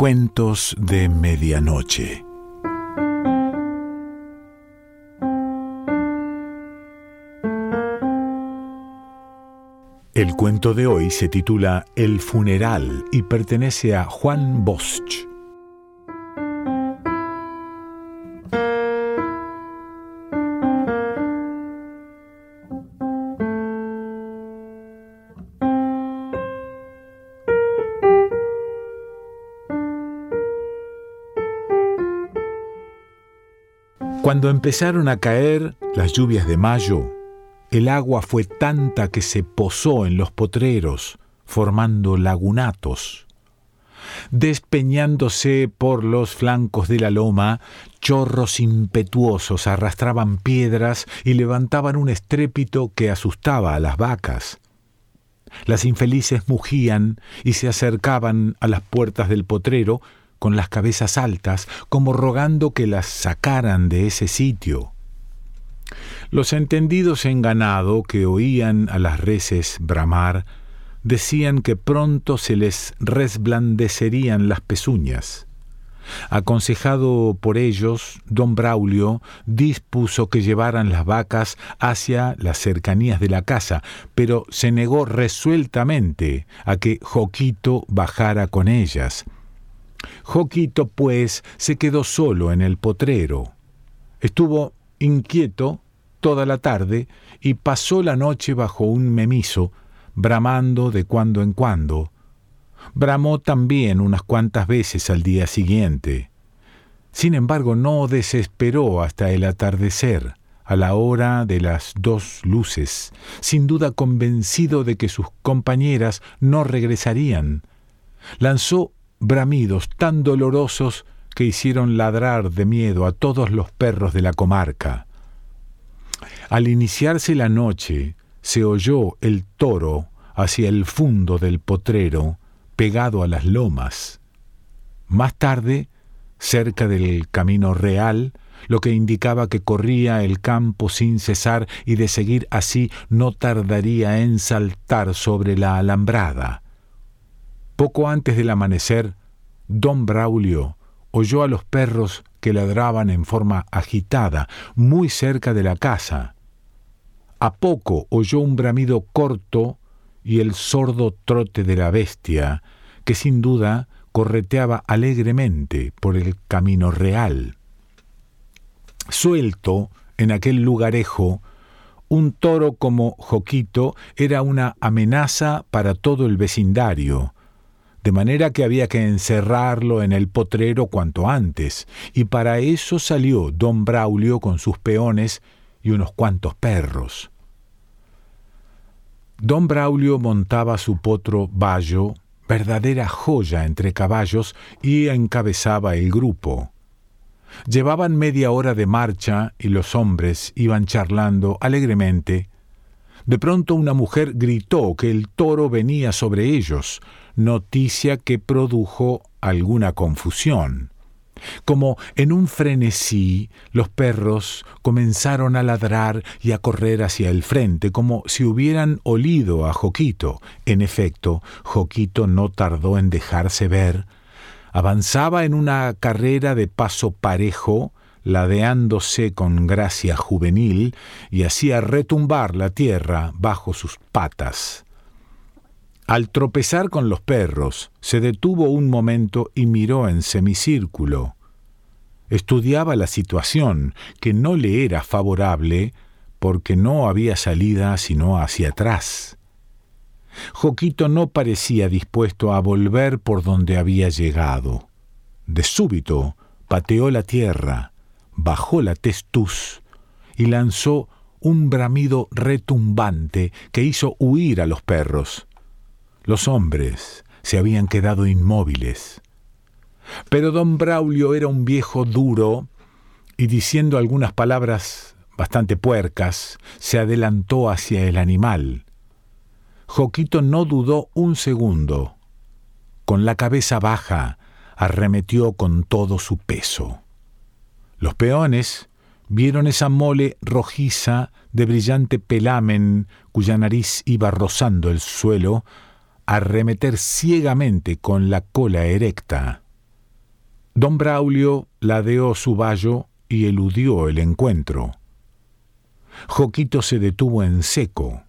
Cuentos de Medianoche. El cuento de hoy se titula El funeral y pertenece a Juan Bosch. Cuando empezaron a caer las lluvias de mayo, el agua fue tanta que se posó en los potreros, formando lagunatos. Despeñándose por los flancos de la loma, chorros impetuosos arrastraban piedras y levantaban un estrépito que asustaba a las vacas. Las infelices mugían y se acercaban a las puertas del potrero, con las cabezas altas, como rogando que las sacaran de ese sitio. Los entendidos en ganado que oían a las reses bramar, decían que pronto se les resblandecerían las pezuñas. Aconsejado por ellos, don Braulio dispuso que llevaran las vacas hacia las cercanías de la casa, pero se negó resueltamente a que Joquito bajara con ellas, Joquito, pues, se quedó solo en el potrero. Estuvo inquieto toda la tarde y pasó la noche bajo un memiso, bramando de cuando en cuando. Bramó también unas cuantas veces al día siguiente. Sin embargo, no desesperó hasta el atardecer, a la hora de las dos luces, sin duda convencido de que sus compañeras no regresarían. Lanzó bramidos tan dolorosos que hicieron ladrar de miedo a todos los perros de la comarca. Al iniciarse la noche, se oyó el toro hacia el fondo del potrero, pegado a las lomas. Más tarde, cerca del camino real, lo que indicaba que corría el campo sin cesar y de seguir así no tardaría en saltar sobre la alambrada. Poco antes del amanecer, don Braulio oyó a los perros que ladraban en forma agitada, muy cerca de la casa. A poco oyó un bramido corto y el sordo trote de la bestia, que sin duda correteaba alegremente por el camino real. Suelto en aquel lugarejo, un toro como Joquito era una amenaza para todo el vecindario, de manera que había que encerrarlo en el potrero cuanto antes, y para eso salió don Braulio con sus peones y unos cuantos perros. Don Braulio montaba su potro Bayo, verdadera joya entre caballos, y encabezaba el grupo. Llevaban media hora de marcha y los hombres iban charlando alegremente de pronto una mujer gritó que el toro venía sobre ellos, noticia que produjo alguna confusión. Como en un frenesí, los perros comenzaron a ladrar y a correr hacia el frente, como si hubieran olido a Joquito. En efecto, Joquito no tardó en dejarse ver. Avanzaba en una carrera de paso parejo, ladeándose con gracia juvenil y hacía retumbar la tierra bajo sus patas. Al tropezar con los perros, se detuvo un momento y miró en semicírculo. Estudiaba la situación, que no le era favorable, porque no había salida sino hacia atrás. Joquito no parecía dispuesto a volver por donde había llegado. De súbito pateó la tierra, bajó la testuz y lanzó un bramido retumbante que hizo huir a los perros. Los hombres se habían quedado inmóviles. Pero don Braulio era un viejo duro y diciendo algunas palabras bastante puercas, se adelantó hacia el animal. Joquito no dudó un segundo. Con la cabeza baja, arremetió con todo su peso. Los peones vieron esa mole rojiza de brillante pelamen cuya nariz iba rozando el suelo, arremeter ciegamente con la cola erecta. Don Braulio ladeó su vallo y eludió el encuentro. Joquito se detuvo en seco.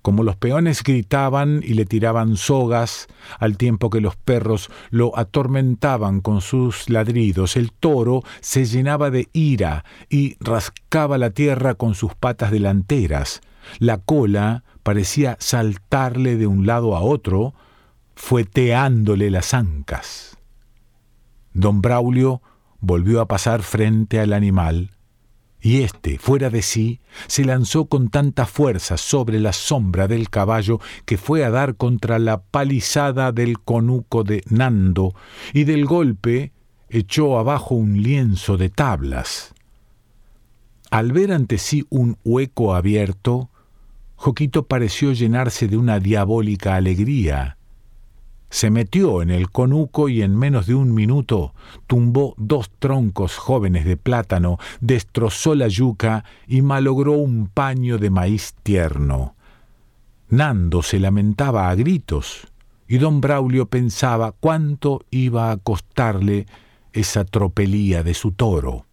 Como los peones gritaban y le tiraban sogas, al tiempo que los perros lo atormentaban con sus ladridos, el toro se llenaba de ira y rascaba la tierra con sus patas delanteras. La cola parecía saltarle de un lado a otro, fueteándole las ancas. Don Braulio volvió a pasar frente al animal, y éste, fuera de sí, se lanzó con tanta fuerza sobre la sombra del caballo que fue a dar contra la palizada del conuco de Nando, y del golpe echó abajo un lienzo de tablas. Al ver ante sí un hueco abierto, Joquito pareció llenarse de una diabólica alegría. Se metió en el conuco y en menos de un minuto tumbó dos troncos jóvenes de plátano, destrozó la yuca y malogró un paño de maíz tierno. Nando se lamentaba a gritos y don Braulio pensaba cuánto iba a costarle esa tropelía de su toro.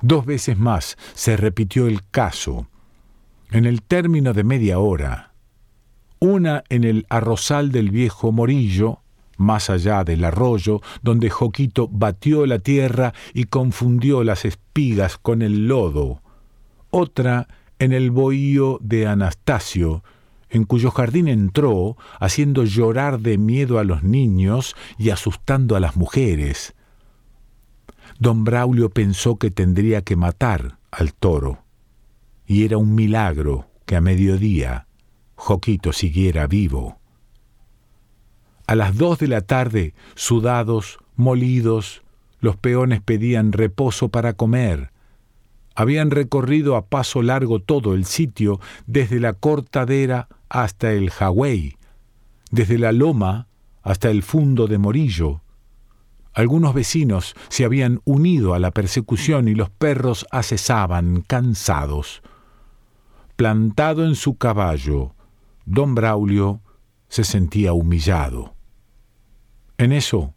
Dos veces más se repitió el caso, en el término de media hora, una en el arrozal del viejo Morillo, más allá del arroyo, donde Joquito batió la tierra y confundió las espigas con el lodo, otra en el bohío de Anastasio, en cuyo jardín entró, haciendo llorar de miedo a los niños y asustando a las mujeres. Don Braulio pensó que tendría que matar al toro y era un milagro que a mediodía Joquito siguiera vivo. A las dos de la tarde, sudados, molidos, los peones pedían reposo para comer. Habían recorrido a paso largo todo el sitio, desde la cortadera hasta el Hawái, desde la loma hasta el fundo de Morillo. Algunos vecinos se habían unido a la persecución y los perros acesaban, cansados. Plantado en su caballo, don Braulio se sentía humillado. En eso,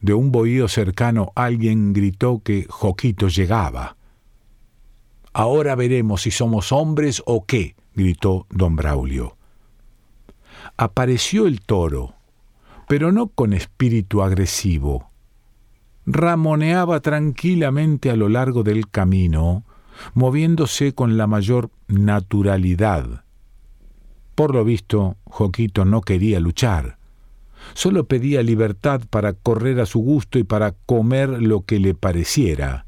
de un bohío cercano alguien gritó que Joquito llegaba. Ahora veremos si somos hombres o qué, gritó don Braulio. Apareció el toro, pero no con espíritu agresivo. Ramoneaba tranquilamente a lo largo del camino, moviéndose con la mayor naturalidad. Por lo visto, Joquito no quería luchar. Solo pedía libertad para correr a su gusto y para comer lo que le pareciera.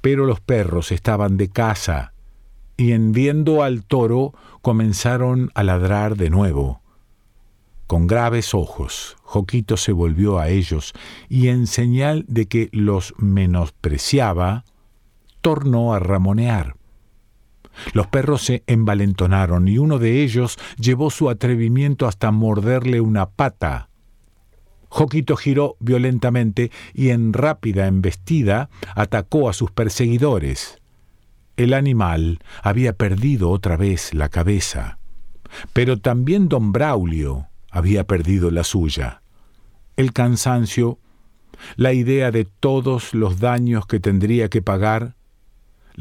Pero los perros estaban de casa, y en viendo al toro comenzaron a ladrar de nuevo. Con graves ojos, Joquito se volvió a ellos y en señal de que los menospreciaba, tornó a ramonear. Los perros se envalentonaron y uno de ellos llevó su atrevimiento hasta morderle una pata. Joquito giró violentamente y en rápida embestida atacó a sus perseguidores. El animal había perdido otra vez la cabeza, pero también don Braulio había perdido la suya. El cansancio, la idea de todos los daños que tendría que pagar,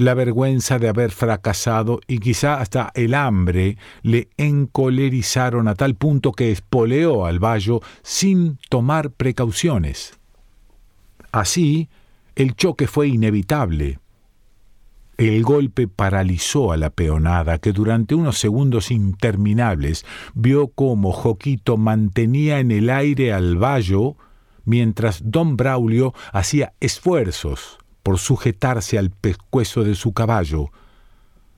la vergüenza de haber fracasado y quizá hasta el hambre le encolerizaron a tal punto que espoleó al vallo sin tomar precauciones. Así, el choque fue inevitable. El golpe paralizó a la peonada, que durante unos segundos interminables vio cómo Joquito mantenía en el aire al vallo, mientras don Braulio hacía esfuerzos por sujetarse al pescuezo de su caballo.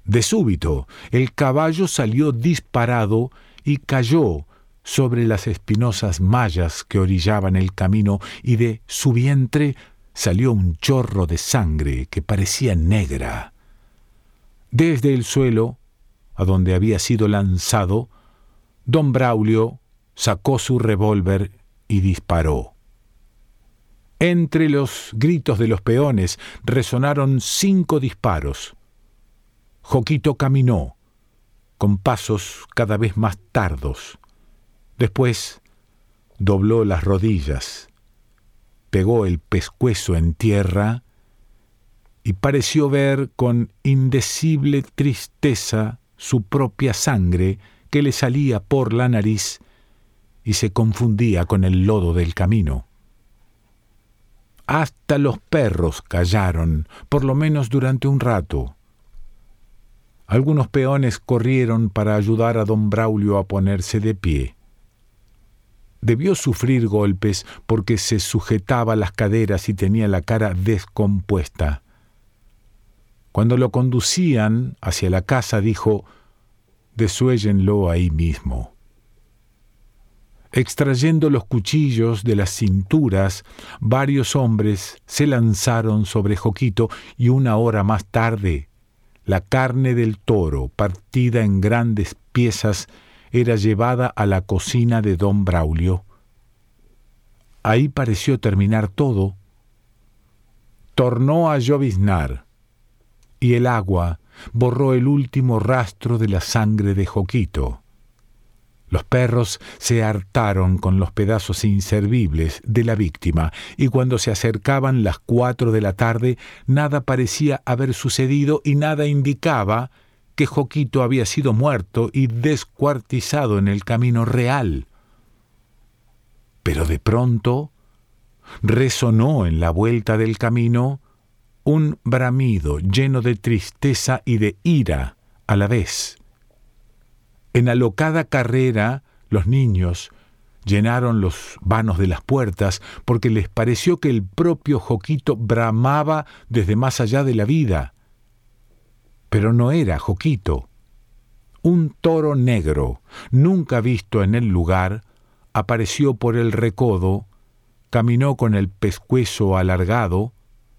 De súbito, el caballo salió disparado y cayó sobre las espinosas mallas que orillaban el camino y de su vientre salió un chorro de sangre que parecía negra. Desde el suelo, a donde había sido lanzado, don Braulio sacó su revólver y disparó. Entre los gritos de los peones resonaron cinco disparos. Joquito caminó, con pasos cada vez más tardos. Después, dobló las rodillas, pegó el pescuezo en tierra y pareció ver con indecible tristeza su propia sangre que le salía por la nariz y se confundía con el lodo del camino. Hasta los perros callaron, por lo menos durante un rato. Algunos peones corrieron para ayudar a don Braulio a ponerse de pie. Debió sufrir golpes porque se sujetaba las caderas y tenía la cara descompuesta. Cuando lo conducían hacia la casa dijo, desuéllenlo ahí mismo. Extrayendo los cuchillos de las cinturas, varios hombres se lanzaron sobre Joquito y una hora más tarde, la carne del toro, partida en grandes piezas, era llevada a la cocina de don Braulio. Ahí pareció terminar todo. Tornó a lloviznar, y el agua borró el último rastro de la sangre de Joquito. Los perros se hartaron con los pedazos inservibles de la víctima, y cuando se acercaban las cuatro de la tarde, nada parecía haber sucedido y nada indicaba que Joquito había sido muerto y descuartizado en el camino real. Pero de pronto resonó en la vuelta del camino un bramido lleno de tristeza y de ira a la vez. En alocada carrera, los niños llenaron los vanos de las puertas porque les pareció que el propio Joquito bramaba desde más allá de la vida. Pero no era Joquito. Un toro negro, nunca visto en el lugar, apareció por el recodo, caminó con el pescuezo alargado,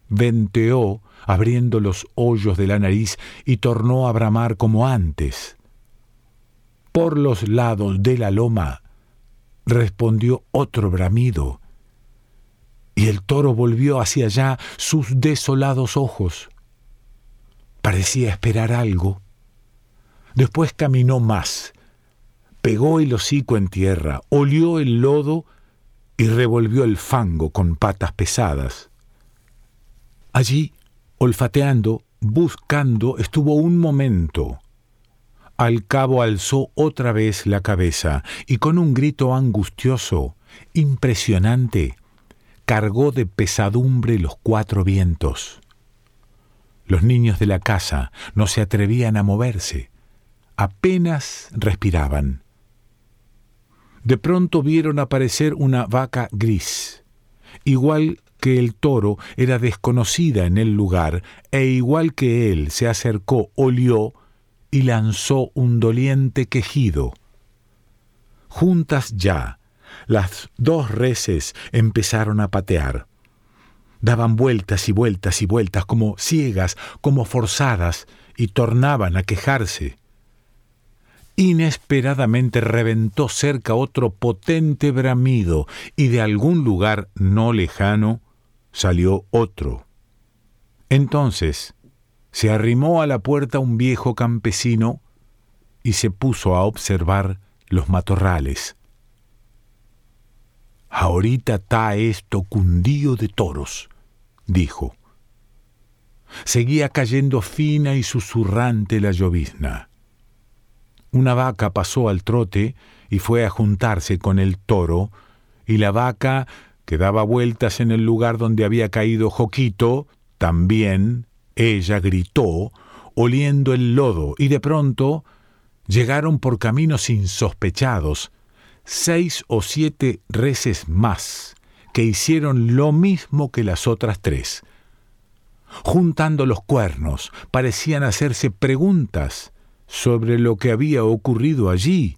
venteó, abriendo los hoyos de la nariz, y tornó a bramar como antes por los lados de la loma, respondió otro bramido, y el toro volvió hacia allá sus desolados ojos. Parecía esperar algo. Después caminó más, pegó el hocico en tierra, olió el lodo y revolvió el fango con patas pesadas. Allí, olfateando, buscando, estuvo un momento, al cabo alzó otra vez la cabeza y con un grito angustioso, impresionante, cargó de pesadumbre los cuatro vientos. Los niños de la casa no se atrevían a moverse, apenas respiraban. De pronto vieron aparecer una vaca gris, igual que el toro era desconocida en el lugar, e igual que él se acercó, olió y lanzó un doliente quejido. Juntas ya, las dos reses empezaron a patear. Daban vueltas y vueltas y vueltas como ciegas, como forzadas, y tornaban a quejarse. Inesperadamente reventó cerca otro potente bramido, y de algún lugar no lejano salió otro. Entonces, se arrimó a la puerta un viejo campesino y se puso a observar los matorrales. Ahorita está esto cundío de toros, dijo. Seguía cayendo fina y susurrante la llovizna. Una vaca pasó al trote y fue a juntarse con el toro, y la vaca, que daba vueltas en el lugar donde había caído Joquito, también ella gritó, oliendo el lodo, y de pronto llegaron por caminos insospechados seis o siete reses más, que hicieron lo mismo que las otras tres. Juntando los cuernos, parecían hacerse preguntas sobre lo que había ocurrido allí,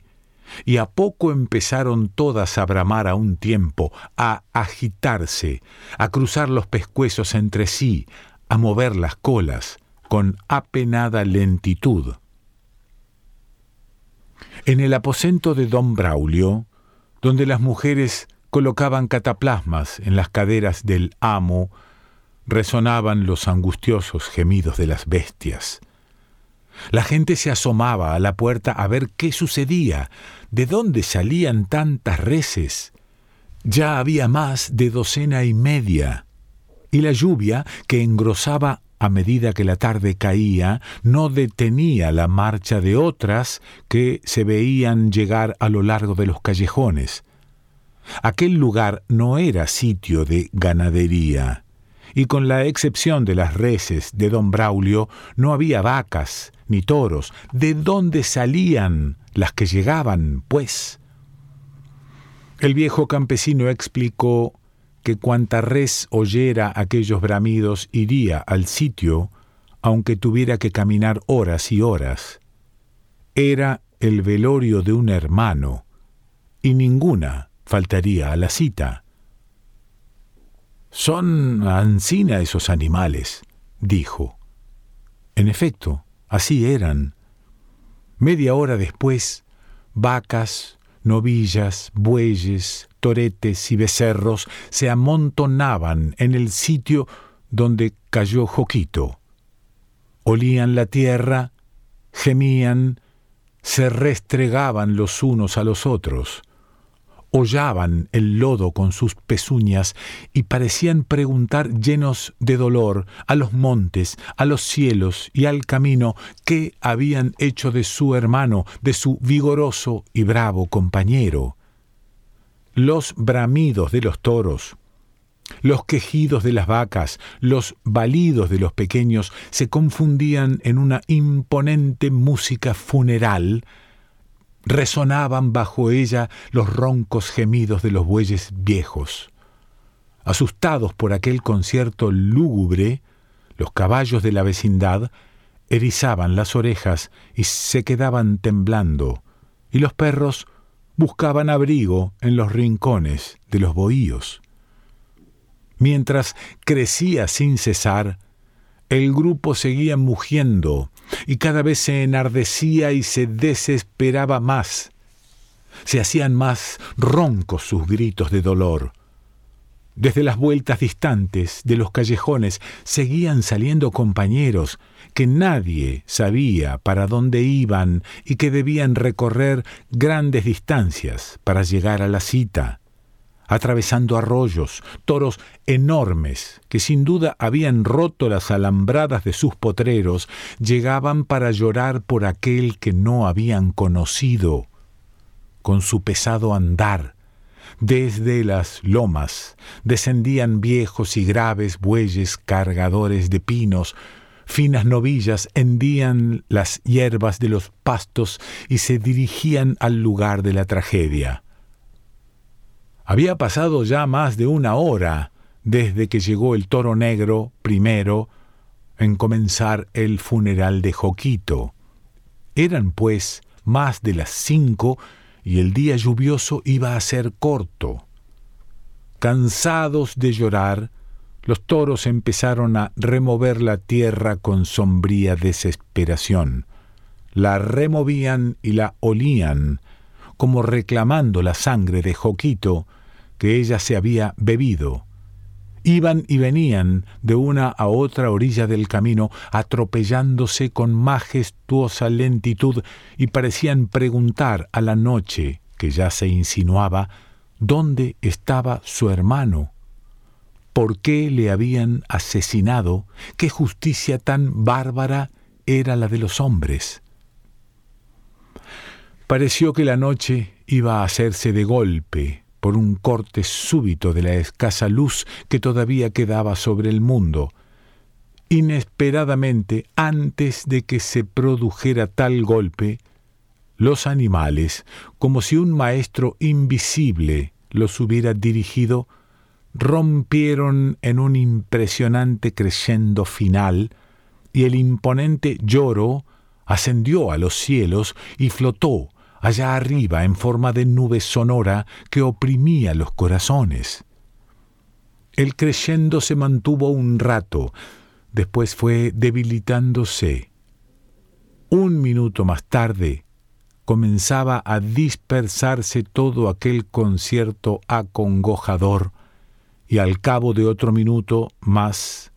y a poco empezaron todas a bramar a un tiempo, a agitarse, a cruzar los pescuezos entre sí, a mover las colas con apenada lentitud. En el aposento de don Braulio, donde las mujeres colocaban cataplasmas en las caderas del amo, resonaban los angustiosos gemidos de las bestias. La gente se asomaba a la puerta a ver qué sucedía, de dónde salían tantas reses, Ya había más de docena y media, y la lluvia, que engrosaba a medida que la tarde caía, no detenía la marcha de otras que se veían llegar a lo largo de los callejones. Aquel lugar no era sitio de ganadería, y con la excepción de las reses de don Braulio, no había vacas ni toros. ¿De dónde salían las que llegaban, pues? El viejo campesino explicó que cuanta res oyera aquellos bramidos iría al sitio, aunque tuviera que caminar horas y horas. Era el velorio de un hermano, y ninguna faltaría a la cita. Son ansina esos animales, dijo. En efecto, así eran. Media hora después, vacas, novillas, bueyes, y becerros se amontonaban en el sitio donde cayó Joquito. Olían la tierra, gemían, se restregaban los unos a los otros hollaban el lodo con sus pezuñas y parecían preguntar llenos de dolor a los montes, a los cielos y al camino qué habían hecho de su hermano, de su vigoroso y bravo compañero. Los bramidos de los toros, los quejidos de las vacas, los balidos de los pequeños se confundían en una imponente música funeral resonaban bajo ella los roncos gemidos de los bueyes viejos. Asustados por aquel concierto lúgubre, los caballos de la vecindad erizaban las orejas y se quedaban temblando, y los perros buscaban abrigo en los rincones de los bohíos. Mientras crecía sin cesar, el grupo seguía mugiendo y cada vez se enardecía y se desesperaba más. Se hacían más roncos sus gritos de dolor. Desde las vueltas distantes de los callejones seguían saliendo compañeros que nadie sabía para dónde iban y que debían recorrer grandes distancias para llegar a la cita atravesando arroyos, toros enormes que sin duda habían roto las alambradas de sus potreros, llegaban para llorar por aquel que no habían conocido, con su pesado andar. Desde las lomas descendían viejos y graves bueyes cargadores de pinos, finas novillas hendían las hierbas de los pastos y se dirigían al lugar de la tragedia. Había pasado ya más de una hora desde que llegó el toro negro primero en comenzar el funeral de Joquito. Eran, pues, más de las cinco y el día lluvioso iba a ser corto. Cansados de llorar, los toros empezaron a remover la tierra con sombría desesperación. La removían y la olían, como reclamando la sangre de Joquito, que ella se había bebido. Iban y venían de una a otra orilla del camino, atropellándose con majestuosa lentitud, y parecían preguntar a la noche, que ya se insinuaba, dónde estaba su hermano, por qué le habían asesinado, qué justicia tan bárbara era la de los hombres. Pareció que la noche iba a hacerse de golpe, por un corte súbito de la escasa luz que todavía quedaba sobre el mundo. Inesperadamente, antes de que se produjera tal golpe, los animales, como si un maestro invisible los hubiera dirigido, rompieron en un impresionante crescendo final, y el imponente lloro ascendió a los cielos y flotó allá arriba en forma de nube sonora que oprimía los corazones. El creyendo se mantuvo un rato, después fue debilitándose. Un minuto más tarde comenzaba a dispersarse todo aquel concierto acongojador, y al cabo de otro minuto más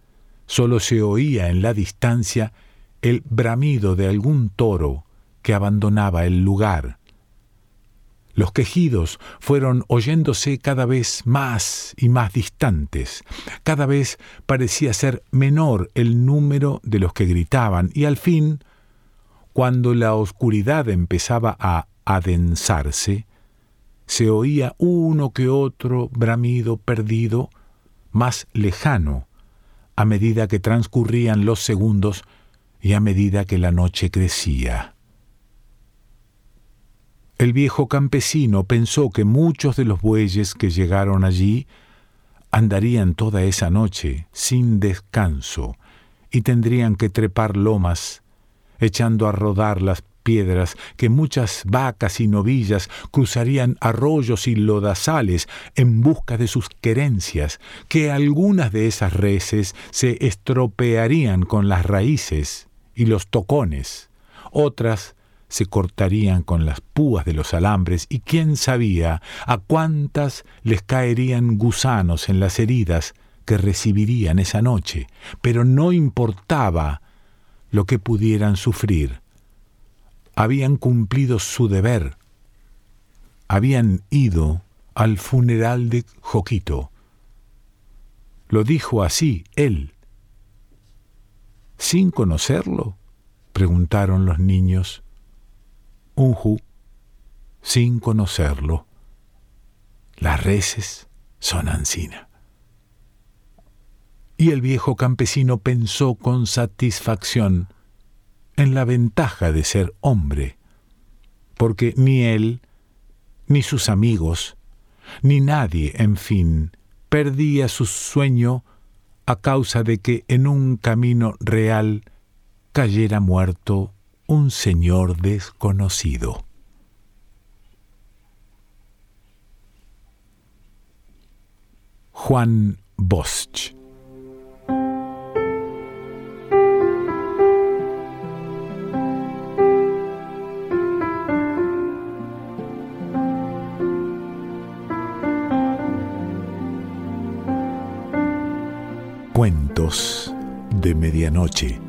sólo se oía en la distancia el bramido de algún toro que abandonaba el lugar Los quejidos fueron oyéndose cada vez más y más distantes. Cada vez parecía ser menor el número de los que gritaban y al fin, cuando la oscuridad empezaba a adensarse, se oía uno que otro bramido perdido, más lejano, a medida que transcurrían los segundos y a medida que la noche crecía. El viejo campesino pensó que muchos de los bueyes que llegaron allí andarían toda esa noche sin descanso y tendrían que trepar lomas, echando a rodar las piedras, que muchas vacas y novillas cruzarían arroyos y lodazales en busca de sus querencias, que algunas de esas reses se estropearían con las raíces y los tocones, otras se cortarían con las púas de los alambres y quién sabía a cuántas les caerían gusanos en las heridas que recibirían esa noche, pero no importaba lo que pudieran sufrir. Habían cumplido su deber, habían ido al funeral de Joquito. Lo dijo así él. ¿Sin conocerlo? preguntaron los niños. Unju, sin conocerlo. Las reses son ansina. Y el viejo campesino pensó con satisfacción en la ventaja de ser hombre, porque ni él, ni sus amigos, ni nadie, en fin, perdía su sueño a causa de que en un camino real cayera muerto un señor desconocido. Juan Bosch Cuentos de Medianoche